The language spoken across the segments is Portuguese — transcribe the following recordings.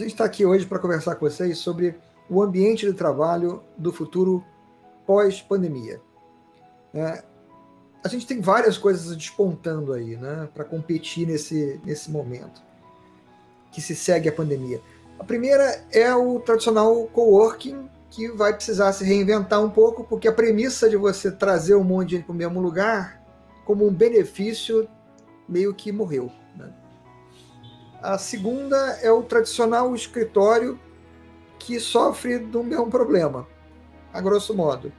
Gente está aqui hoje para conversar com vocês sobre o ambiente de trabalho do futuro pós-pandemia. É, a gente tem várias coisas despontando aí, né, para competir nesse, nesse momento que se segue a pandemia. A primeira é o tradicional coworking, que vai precisar se reinventar um pouco, porque a premissa de você trazer um monte de gente para o mesmo lugar, como um benefício, meio que morreu. A segunda é o tradicional escritório que sofre do mesmo problema, a grosso modo.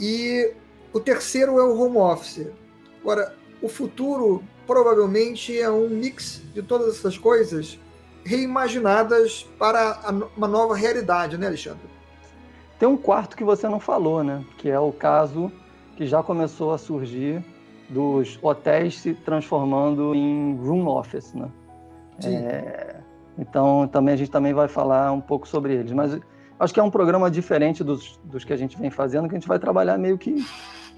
E o terceiro é o home office. Agora, o futuro provavelmente é um mix de todas essas coisas reimaginadas para uma nova realidade, né, Alexandre? Tem um quarto que você não falou, né? Que é o caso que já começou a surgir dos hotéis se transformando em room office, né? É, então, também a gente também vai falar um pouco sobre eles. Mas acho que é um programa diferente dos, dos que a gente vem fazendo, que a gente vai trabalhar meio que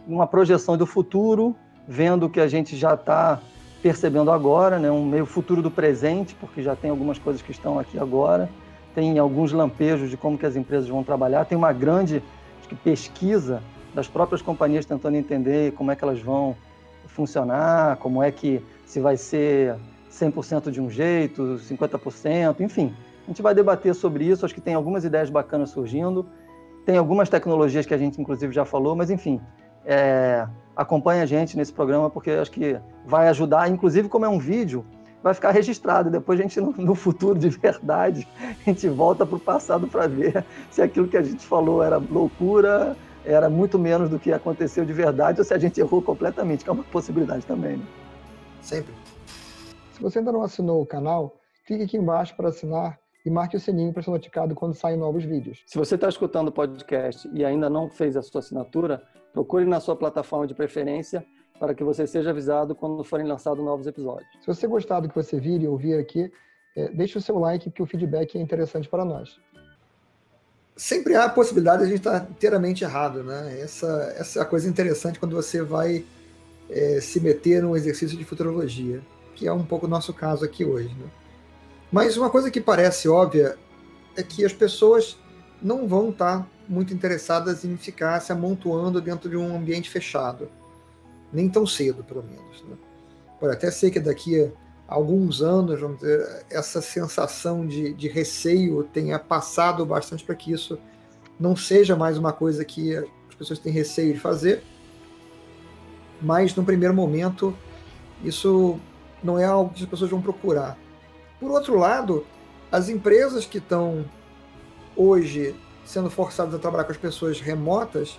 uma projeção do futuro, vendo o que a gente já está percebendo agora, né? um meio futuro do presente, porque já tem algumas coisas que estão aqui agora, tem alguns lampejos de como que as empresas vão trabalhar, tem uma grande pesquisa das próprias companhias tentando entender como é que elas vão funcionar, como é que se vai ser 100% de um jeito, 50%, enfim. A gente vai debater sobre isso, acho que tem algumas ideias bacanas surgindo, tem algumas tecnologias que a gente inclusive já falou, mas enfim, é, acompanhe a gente nesse programa porque acho que vai ajudar, inclusive como é um vídeo, vai ficar registrado. Depois a gente, no, no futuro de verdade, a gente volta para o passado para ver se aquilo que a gente falou era loucura, era muito menos do que aconteceu de verdade ou se a gente errou completamente, que é uma possibilidade também. Né? Sempre. Se você ainda não assinou o canal, clique aqui embaixo para assinar e marque o sininho para ser notificado quando saem novos vídeos. Se você está escutando o podcast e ainda não fez a sua assinatura, procure na sua plataforma de preferência para que você seja avisado quando forem lançados novos episódios. Se você gostar do que você vir e ouvir aqui, é, deixe o seu like, que o feedback é interessante para nós. Sempre há a possibilidade de a gente estar inteiramente errado, né? Essa, essa é a coisa interessante quando você vai é, se meter num exercício de futurologia que é um pouco o nosso caso aqui hoje. Né? Mas uma coisa que parece óbvia é que as pessoas não vão estar muito interessadas em ficar se amontoando dentro de um ambiente fechado, nem tão cedo, pelo menos. Né? Pode até ser que daqui a alguns anos, vamos dizer, essa sensação de, de receio tenha passado bastante para que isso não seja mais uma coisa que as pessoas têm receio de fazer, mas no primeiro momento isso não é algo que as pessoas vão procurar. Por outro lado, as empresas que estão hoje sendo forçadas a trabalhar com as pessoas remotas,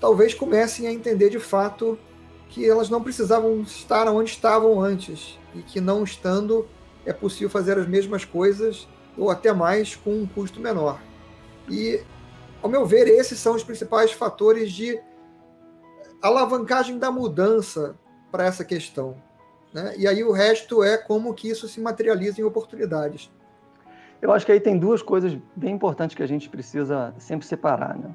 talvez comecem a entender de fato que elas não precisavam estar onde estavam antes e que não estando é possível fazer as mesmas coisas ou até mais com um custo menor. E, ao meu ver, esses são os principais fatores de alavancagem da mudança para essa questão. Né? E aí o resto é como que isso se materializa em oportunidades. Eu acho que aí tem duas coisas bem importantes que a gente precisa sempre separar. Né?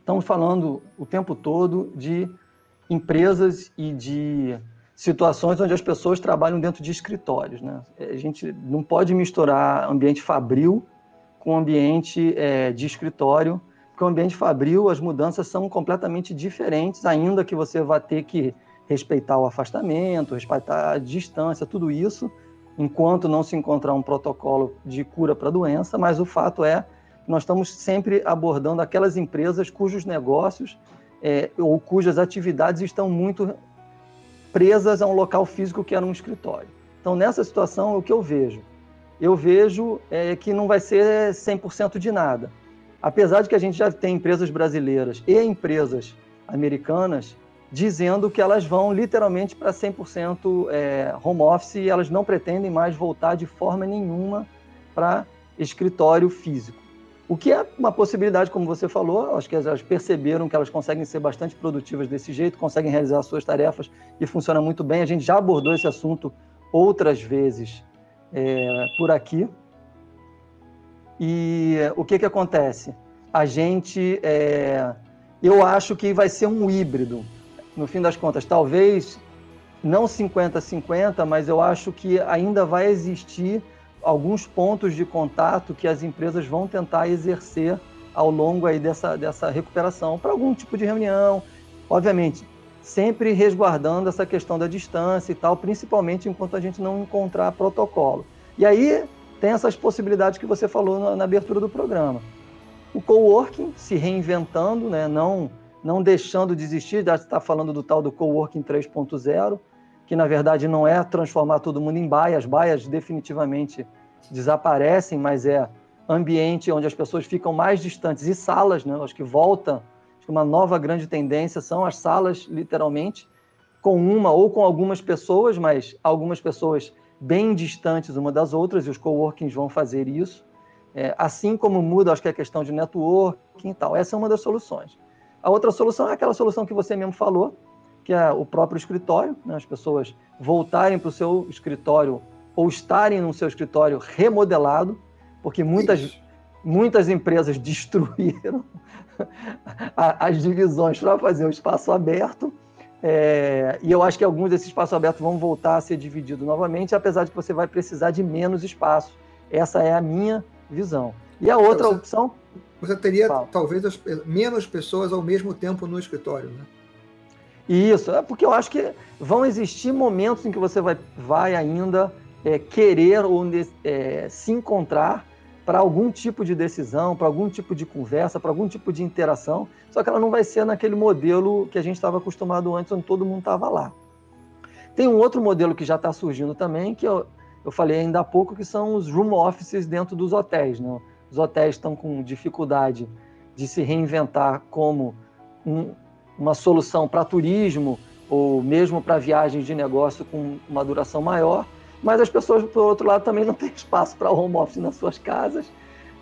Estamos falando o tempo todo de empresas e de situações onde as pessoas trabalham dentro de escritórios. Né? A gente não pode misturar ambiente fabril com ambiente é, de escritório, porque o ambiente fabril, as mudanças são completamente diferentes, ainda que você vá ter que respeitar o afastamento, respeitar a distância, tudo isso, enquanto não se encontrar um protocolo de cura para a doença, mas o fato é que nós estamos sempre abordando aquelas empresas cujos negócios é, ou cujas atividades estão muito presas a um local físico que era um escritório. Então, nessa situação, o que eu vejo? Eu vejo é, que não vai ser 100% de nada. Apesar de que a gente já tem empresas brasileiras e empresas americanas dizendo que elas vão literalmente para 100% é, home office e elas não pretendem mais voltar de forma nenhuma para escritório físico. O que é uma possibilidade, como você falou, acho que elas perceberam que elas conseguem ser bastante produtivas desse jeito, conseguem realizar suas tarefas e funciona muito bem. A gente já abordou esse assunto outras vezes é, por aqui. E o que, que acontece? A gente, é, eu acho que vai ser um híbrido no fim das contas, talvez não 50-50, mas eu acho que ainda vai existir alguns pontos de contato que as empresas vão tentar exercer ao longo aí dessa, dessa recuperação para algum tipo de reunião. Obviamente, sempre resguardando essa questão da distância e tal, principalmente enquanto a gente não encontrar protocolo. E aí tem essas possibilidades que você falou na, na abertura do programa. O coworking se reinventando, né? não, não deixando de existir, já está falando do tal do coworking 3.0, que na verdade não é transformar todo mundo em baias, baias definitivamente desaparecem, mas é ambiente onde as pessoas ficam mais distantes e salas, né? Acho que volta, acho que uma nova grande tendência são as salas, literalmente, com uma ou com algumas pessoas, mas algumas pessoas bem distantes uma das outras, e os coworkings vão fazer isso. É, assim como muda, acho que é a questão de networking e tal. Essa é uma das soluções. A outra solução é aquela solução que você mesmo falou, que é o próprio escritório, né? as pessoas voltarem para o seu escritório ou estarem no seu escritório remodelado, porque muitas, muitas empresas destruíram as divisões para fazer o espaço aberto. É, e eu acho que alguns desses espaços abertos vão voltar a ser divididos novamente, apesar de que você vai precisar de menos espaço. Essa é a minha visão. E a outra você, opção. Você teria Fala. talvez as, menos pessoas ao mesmo tempo no escritório, né? Isso, é porque eu acho que vão existir momentos em que você vai, vai ainda é, querer ou é, se encontrar para algum tipo de decisão, para algum tipo de conversa, para algum tipo de interação, só que ela não vai ser naquele modelo que a gente estava acostumado antes, onde todo mundo estava lá. Tem um outro modelo que já está surgindo também, que eu, eu falei ainda há pouco, que são os room offices dentro dos hotéis. Né? Os hotéis estão com dificuldade de se reinventar como um, uma solução para turismo ou mesmo para viagens de negócio com uma duração maior mas as pessoas, por outro lado, também não têm espaço para home office nas suas casas.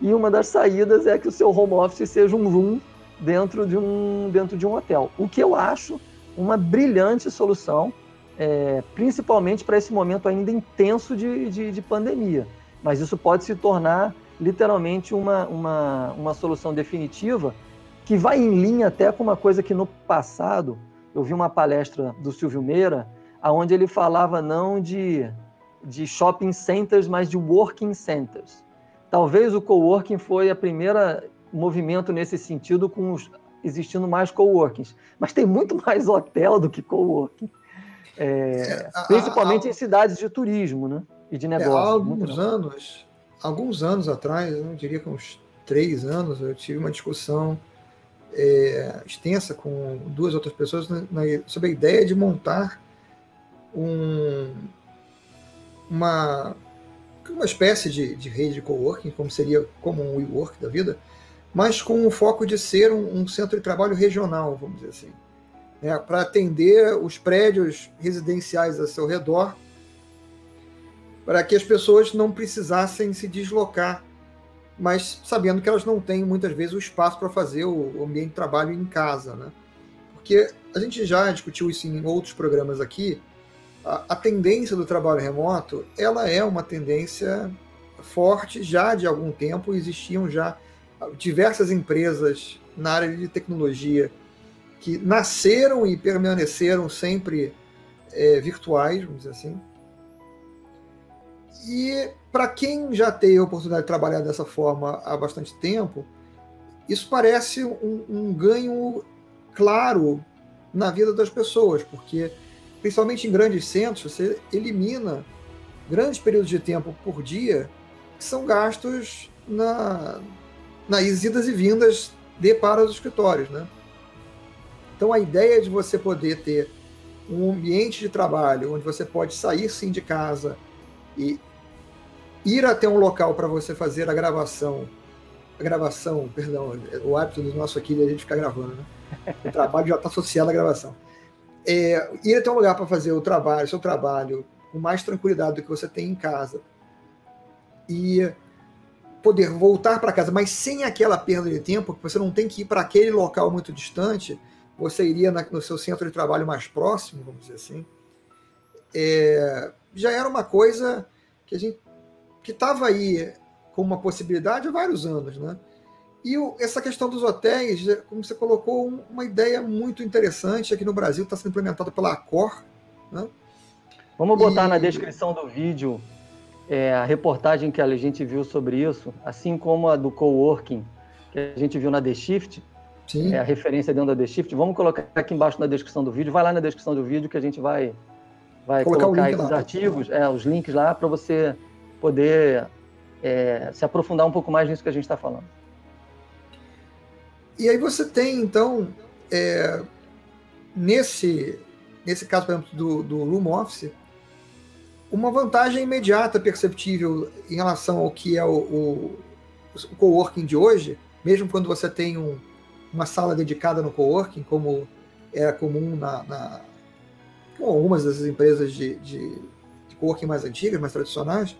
E uma das saídas é que o seu home office seja um room dentro de um, dentro de um hotel. O que eu acho uma brilhante solução, é, principalmente para esse momento ainda intenso de, de, de, pandemia. Mas isso pode se tornar literalmente uma, uma, uma solução definitiva que vai em linha até com uma coisa que no passado eu vi uma palestra do Silvio Meira, aonde ele falava não de de shopping centers, mas de working centers. Talvez o coworking foi a primeira movimento nesse sentido, com os, existindo mais coworkings. Mas tem muito mais hotel do que coworking. É, é, principalmente em cidades de turismo né? e de negócio. É, há alguns anos, alguns anos atrás, eu diria que uns três anos, eu tive uma discussão é, extensa com duas outras pessoas na, na, sobre a ideia de montar um, uma, uma espécie de, de rede de coworking, como seria como um WeWork da vida, mas com o foco de ser um, um centro de trabalho regional, vamos dizer assim, né, para atender os prédios residenciais a seu redor, para que as pessoas não precisassem se deslocar, mas sabendo que elas não têm muitas vezes o espaço para fazer o ambiente de trabalho em casa, né? Porque a gente já discutiu isso em outros programas aqui, a, tendência do trabalho remoto, ela é uma tendência forte já de algum tempo, existiam já diversas empresas na área de tecnologia que nasceram e permaneceram sempre é, virtuais, vamos dizer assim. E para quem já tem a oportunidade de trabalhar dessa forma há bastante tempo, isso parece um, um ganho claro na vida das pessoas, porque principalmente em grandes centros, você elimina grandes períodos de tempo por dia que são gastos na, nas idas e vindas de para os escritórios, né? Então a ideia de você poder ter um ambiente de trabalho onde você pode sair sim de casa e ir até um local para você fazer a gravação, a gravação, perdão, o hábito do nosso aqui de a gente ficar gravando, né? O trabalho já está associado à gravação é, ir até um lugar para fazer o trabalho, seu trabalho, com mais tranquilidade do que você tem em casa. E poder voltar para casa, mas sem aquela perda de tempo, que você não tem que ir para aquele local muito distante, você iria na, no seu centro de trabalho mais próximo, vamos dizer assim. É, já era uma coisa que a gente que estava aí como uma possibilidade há vários anos, né? E o, essa questão dos hotéis, é, como você colocou, uma ideia muito interessante aqui no Brasil, está sendo implementada pela Accor. Né? Vamos botar e... na descrição do vídeo é, a reportagem que a gente viu sobre isso, assim como a do coworking que a gente viu na The Shift, Sim. é a referência dentro da The Shift, vamos colocar aqui embaixo na descrição do vídeo. Vai lá na descrição do vídeo que a gente vai, vai colocar, colocar lá. artigos, é, os links lá para você poder é, se aprofundar um pouco mais nisso que a gente está falando. E aí você tem, então, é, nesse, nesse caso, por exemplo, do, do Room Office, uma vantagem imediata perceptível em relação ao que é o, o, o coworking de hoje, mesmo quando você tem um, uma sala dedicada no coworking, como era comum na, na com algumas dessas empresas de, de, de coworking mais antigas, mais tradicionais,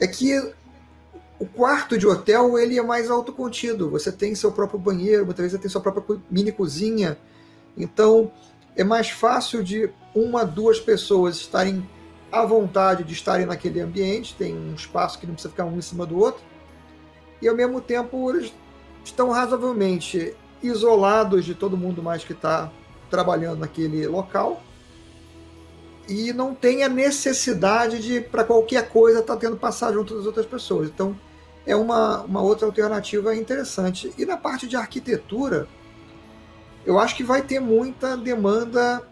é que o quarto de hotel ele é mais autocontido. Você tem seu próprio banheiro, muitas vezes você tem sua própria mini cozinha. Então é mais fácil de uma, duas pessoas estarem à vontade de estarem naquele ambiente. Tem um espaço que não precisa ficar um em cima do outro. E ao mesmo tempo eles estão razoavelmente isolados de todo mundo mais que está trabalhando naquele local e não tem a necessidade de, para qualquer coisa, estar tá tendo passar junto das outras pessoas. Então, é uma, uma outra alternativa interessante. E na parte de arquitetura, eu acho que vai ter muita demanda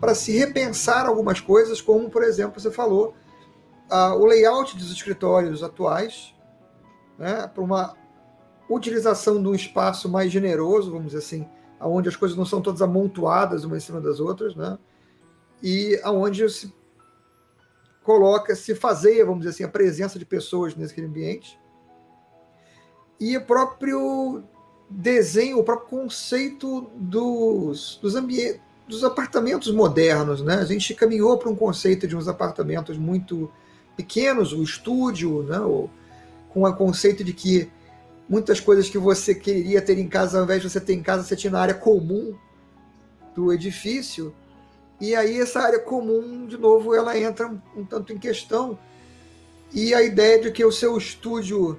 para se repensar algumas coisas, como, por exemplo, você falou, o layout dos escritórios atuais, né, para uma utilização de um espaço mais generoso, vamos dizer assim, onde as coisas não são todas amontoadas uma em cima das outras, né, e aonde se coloca, se fazeia, vamos dizer assim, a presença de pessoas nesse ambiente e o próprio desenho, o próprio conceito dos, dos ambientes, dos apartamentos modernos, né? A gente caminhou para um conceito de uns apartamentos muito pequenos, o estúdio, né? O, com o conceito de que muitas coisas que você queria ter em casa, ao invés de você ter em casa, você tinha na área comum do edifício. E aí essa área comum, de novo, ela entra um, tanto em questão. E a ideia de que o seu estúdio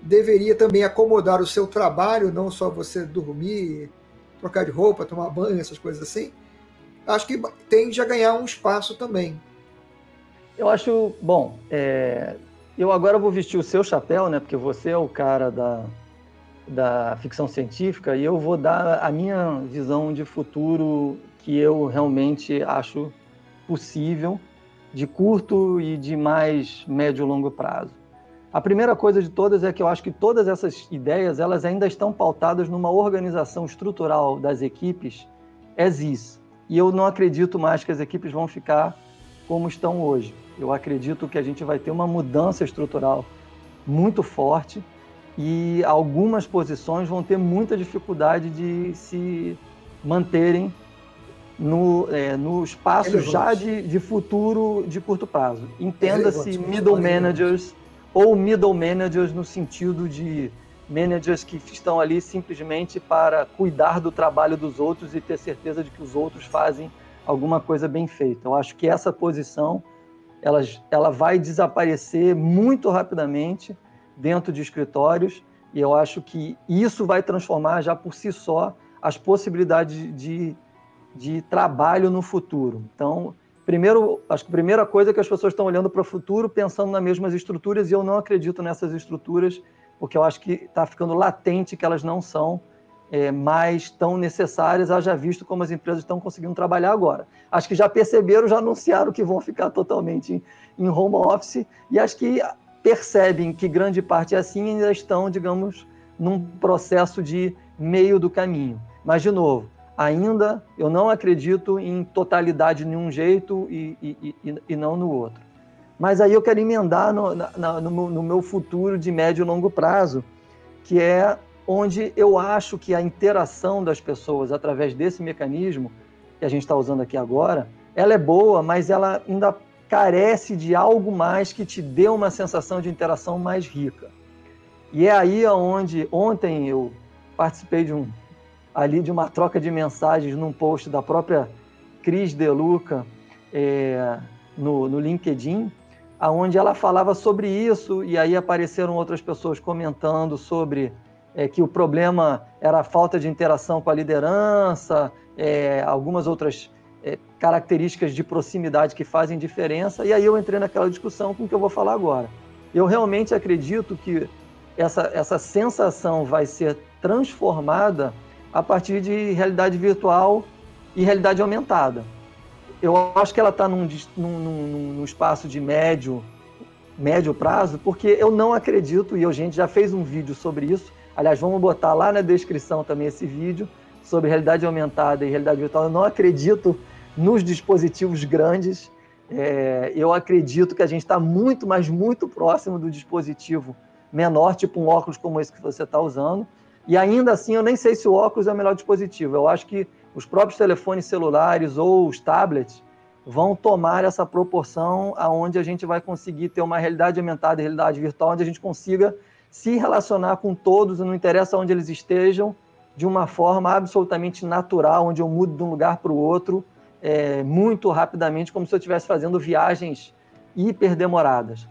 deveria também acomodar o seu trabalho, não só você dormir, trocar de roupa, tomar banho, essas coisas assim. Acho que tende a ganhar um espaço também. Eu acho, bom, é, eu agora vou vestir o seu chapéu, né? Porque você é o cara da, da ficção científica e eu vou dar a minha visão de futuro que eu realmente acho possível de curto e de mais médio e longo prazo. A primeira coisa de todas é que eu acho que todas essas ideias elas ainda estão pautadas numa organização estrutural das equipes as is. E eu não acredito mais que as equipes vão ficar como estão hoje. Eu acredito que a gente vai ter uma mudança estrutural muito forte e algumas posições vão ter muita dificuldade de se manterem no, é, no espaço já de, de futuro de curto prazo. Entenda-se middle managers ou middle managers no sentido de managers que estão ali simplesmente para cuidar do trabalho dos outros e ter certeza de que os outros fazem alguma coisa bem feita. Eu acho que essa posição ela, ela vai desaparecer muito rapidamente dentro de escritórios e eu acho que isso vai transformar já por si só as possibilidades de, de trabalho no futuro. Então, Primeiro, acho que a primeira coisa é que as pessoas estão olhando para o futuro pensando nas mesmas estruturas e eu não acredito nessas estruturas, porque eu acho que está ficando latente que elas não são é, mais tão necessárias, haja visto como as empresas estão conseguindo trabalhar agora. Acho que já perceberam, já anunciaram que vão ficar totalmente em home office e acho que percebem que grande parte é assim ainda estão, digamos, num processo de meio do caminho. Mas, de novo, ainda eu não acredito em totalidade de um jeito e, e, e, e não no outro. Mas aí eu quero emendar no, na, no, no meu futuro de médio e longo prazo, que é onde eu acho que a interação das pessoas através desse mecanismo que a gente está usando aqui agora, ela é boa, mas ela ainda carece de algo mais que te dê uma sensação de interação mais rica. E é aí onde ontem eu participei de um ali de uma troca de mensagens num post da própria Cris Deluca é, no, no LinkedIn, aonde ela falava sobre isso e aí apareceram outras pessoas comentando sobre é, que o problema era a falta de interação com a liderança, é, algumas outras é, características de proximidade que fazem diferença, e aí eu entrei naquela discussão com o que eu vou falar agora. Eu realmente acredito que essa, essa sensação vai ser transformada a partir de realidade virtual e realidade aumentada. Eu acho que ela está num, num, num, espaço de médio, médio prazo, porque eu não acredito, e a gente já fez um vídeo sobre isso, aliás, vamos botar lá na descrição também esse vídeo, sobre realidade aumentada e realidade virtual. Eu não acredito nos dispositivos grandes. É, eu acredito que a gente está muito, mas muito próximo do dispositivo menor, tipo um óculos como esse que você está usando. E ainda assim, eu nem sei se o óculos é o melhor dispositivo. Eu acho que os próprios telefones celulares ou os tablets vão tomar essa proporção aonde a gente vai conseguir ter uma realidade aumentada realidade virtual, onde a gente consiga se relacionar com todos, não interessa onde eles estejam, de uma forma absolutamente natural, onde eu mudo de um lugar para o outro é, muito rapidamente, como se eu estivesse fazendo viagens hiper demoradas.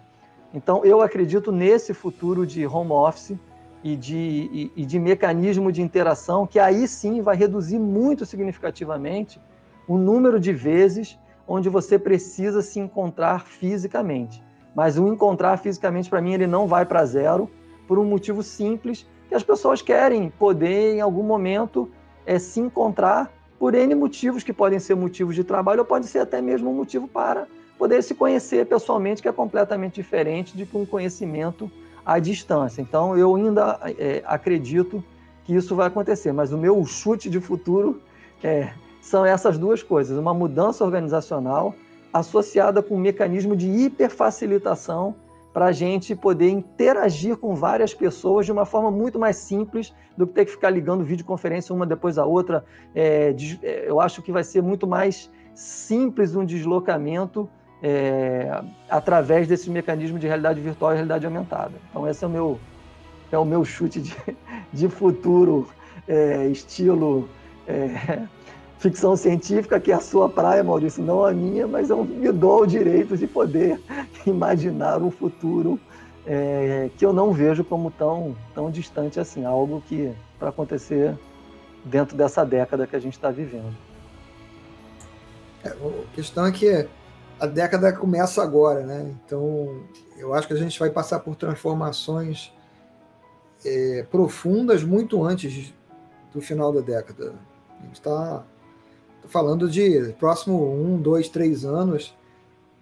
Então, eu acredito nesse futuro de home office e de, e, e de mecanismo de interação, que aí sim vai reduzir muito significativamente o número de vezes onde você precisa se encontrar fisicamente. Mas o encontrar fisicamente, para mim, ele não vai para zero, por um motivo simples, que as pessoas querem poder, em algum momento, é, se encontrar por N motivos, que podem ser motivos de trabalho ou pode ser até mesmo um motivo para poder se conhecer pessoalmente, que é completamente diferente de um conhecimento à distância. Então, eu ainda é, acredito que isso vai acontecer, mas o meu chute de futuro é, são essas duas coisas: uma mudança organizacional associada com um mecanismo de hiperfacilitação para a gente poder interagir com várias pessoas de uma forma muito mais simples do que ter que ficar ligando videoconferência uma depois da outra. É, é, eu acho que vai ser muito mais simples um deslocamento é, através desse mecanismo de realidade virtual e realidade aumentada. Então, esse é o meu, é o meu chute de, de futuro, é, estilo é, ficção científica, que é a sua praia, Maurício, não a minha, mas eu me dou o direito de poder imaginar um futuro é, que eu não vejo como tão, tão distante assim, algo que para acontecer dentro dessa década que a gente está vivendo. É, a questão é que a década começa agora, né? Então, eu acho que a gente vai passar por transformações é, profundas muito antes do final da década. A gente está falando de próximo um, dois, três anos,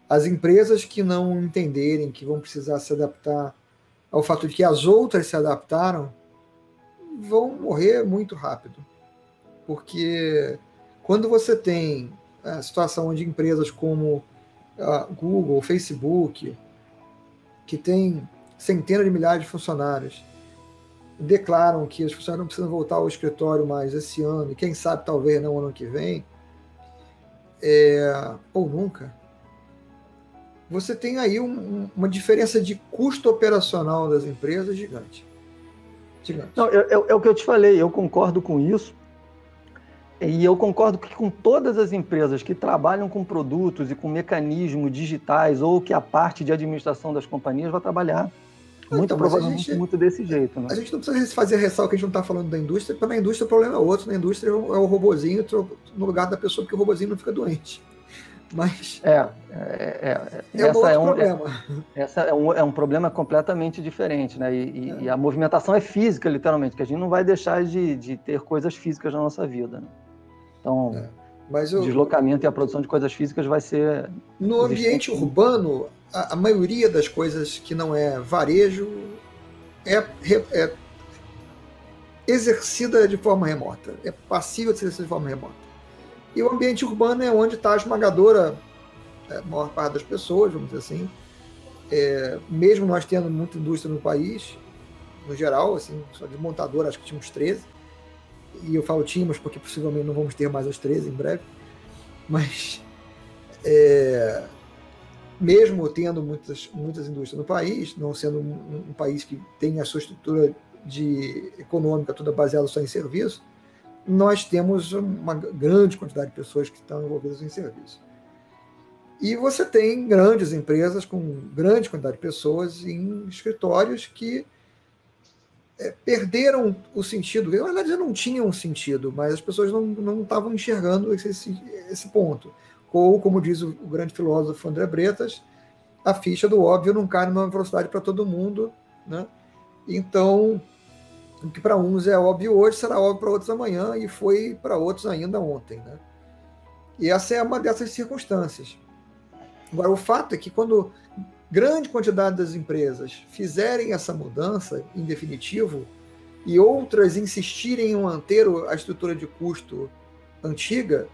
as empresas que não entenderem que vão precisar se adaptar ao fato de que as outras se adaptaram vão morrer muito rápido. Porque quando você tem a situação onde empresas como Google, Facebook, que tem centenas de milhares de funcionários, declaram que os funcionários não precisam voltar ao escritório mais esse ano, e quem sabe talvez não ano que vem, é, ou nunca, você tem aí um, uma diferença de custo operacional das empresas gigante. gigante. Não, é, é, é o que eu te falei, eu concordo com isso. E eu concordo que com todas as empresas que trabalham com produtos e com mecanismos digitais ou que a parte de administração das companhias vai trabalhar muito então, provavelmente gente, muito desse jeito. Né? A gente não precisa fazer ressalva que a gente não está falando da indústria, porque na indústria o problema é outro. Na indústria é o robozinho no lugar da pessoa, porque o robozinho não fica doente. Mas. É, é, é, é essa é um problema. É, essa é um, é um problema completamente diferente, né? E, é. e, a movimentação é física, literalmente, que a gente não vai deixar de, de ter coisas físicas na nossa vida. Né? Então. É. Mas o deslocamento e a produção de coisas físicas vai ser. No ambiente urbano, a, a, maioria das coisas que não é varejo é, é exercida de forma remota, é passível de ser exercida de forma remota. E o ambiente urbano é onde está a esmagadora é, a maior parte das pessoas, vamos dizer assim. É, mesmo nós tendo muita indústria no país, no geral, assim, só de montadora acho que tínhamos 13. E eu falo tínhamos porque possivelmente não vamos ter mais as 13 em breve. Mas é, mesmo tendo muitas, muitas indústrias no país, não sendo um, um país que tem a sua estrutura de econômica toda baseada só em serviço, nós temos uma grande quantidade de pessoas que estão envolvidas em serviço. E você tem grandes empresas com grande quantidade de pessoas em escritórios que perderam o sentido. Na verdade, já não tinham sentido, mas as pessoas não estavam enxergando esse, esse, ponto. Ou, como diz o, o, grande filósofo André Bretas, a ficha do óbvio não cai numa velocidade para todo mundo. Né? Então, o que para uns é óbvio hoje será óbvio para outros amanhã e foi para outros ainda ontem. Né? E essa é uma dessas circunstâncias. Agora, o fato é que quando grande quantidade das empresas fizerem essa mudança em definitivo e outras insistirem em manter a estrutura de custo antiga,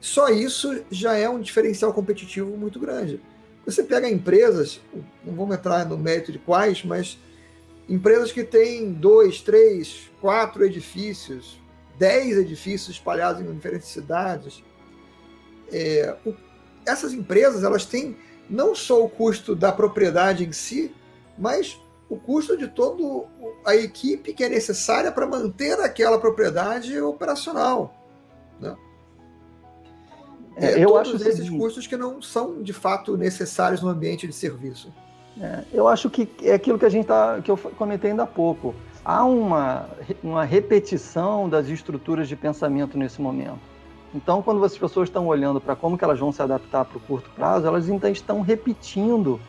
só isso já é um diferencial competitivo muito grande. Você pega empresas, não vamos entrar no mérito de quais, mas empresas que têm dois, três, quatro edifícios, dez edifícios espalhados em diferentes cidades, é, essas empresas elas têm não só o custo da propriedade em si, mas o custo de toda a equipe que é necessária para manter aquela propriedade operacional. Né? É, é, eu todos acho esses custos que não são de fato necessários no ambiente de serviço. É, eu acho que é aquilo que a gente tá, que eu comentei ainda há pouco. Há uma, uma repetição das estruturas de pensamento nesse momento. Então, quando as pessoas estão olhando para como que elas vão se adaptar para o curto prazo, elas então estão repetindo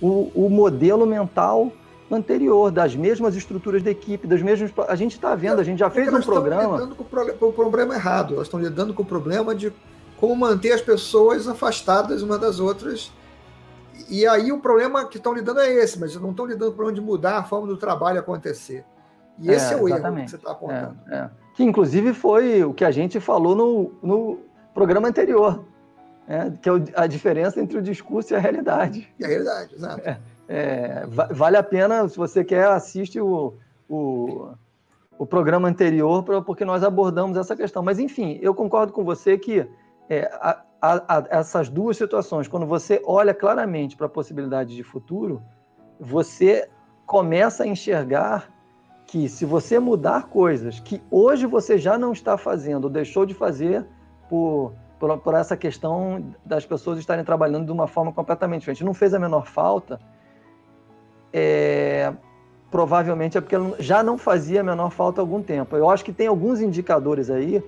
o, o, modelo mental anterior, das mesmas estruturas da equipe, das mesmas. A gente está vendo, a gente já fez um programa. Elas estão lidando com o problema errado, elas estão lidando com o problema de como manter as pessoas afastadas uma das outras. E aí o problema que estão lidando é esse, mas não estão lidando com o problema de mudar a forma do trabalho acontecer. E esse é, é o exatamente. erro que você está apontando. É, é que inclusive foi o que a gente falou no, no programa anterior, né? que é a diferença entre o discurso e a realidade. E a realidade, exato. É, é, vale a pena, se você quer, assiste o, o, o programa anterior, pra, porque nós abordamos essa questão. Mas, enfim, eu concordo com você que é, a, a, a, essas duas situações, quando você olha claramente para a possibilidade de futuro, você começa a enxergar que se você mudar coisas que hoje você já não está fazendo ou deixou de fazer por, por, por, essa questão das pessoas estarem trabalhando de uma forma completamente diferente, não fez a menor falta, é, provavelmente é porque já não fazia a menor falta há algum tempo. Eu acho que tem alguns indicadores aí,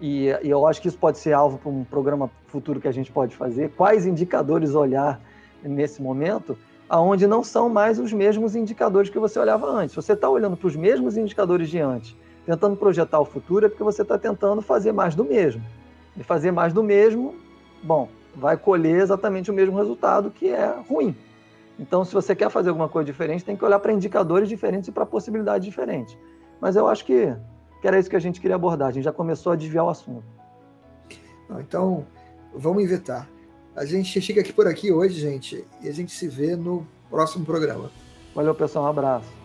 e, e eu acho que isso pode ser alvo para um programa futuro que a gente pode fazer, quais indicadores olhar nesse momento, aonde não são mais os mesmos indicadores que você olhava antes. Você está olhando para os mesmos indicadores de antes, tentando projetar o futuro, é porque você está tentando fazer mais do mesmo. E fazer mais do mesmo, bom, vai colher exatamente o mesmo resultado, que é ruim. Então, se você quer fazer alguma coisa diferente, tem que olhar para indicadores diferentes e para possibilidades diferentes. Mas eu acho que, que era isso que a gente queria abordar. A gente já começou a desviar o assunto. Então, vamos inventar. A gente fica aqui por aqui hoje, gente, e a gente se vê no próximo programa. Valeu, pessoal. Um abraço.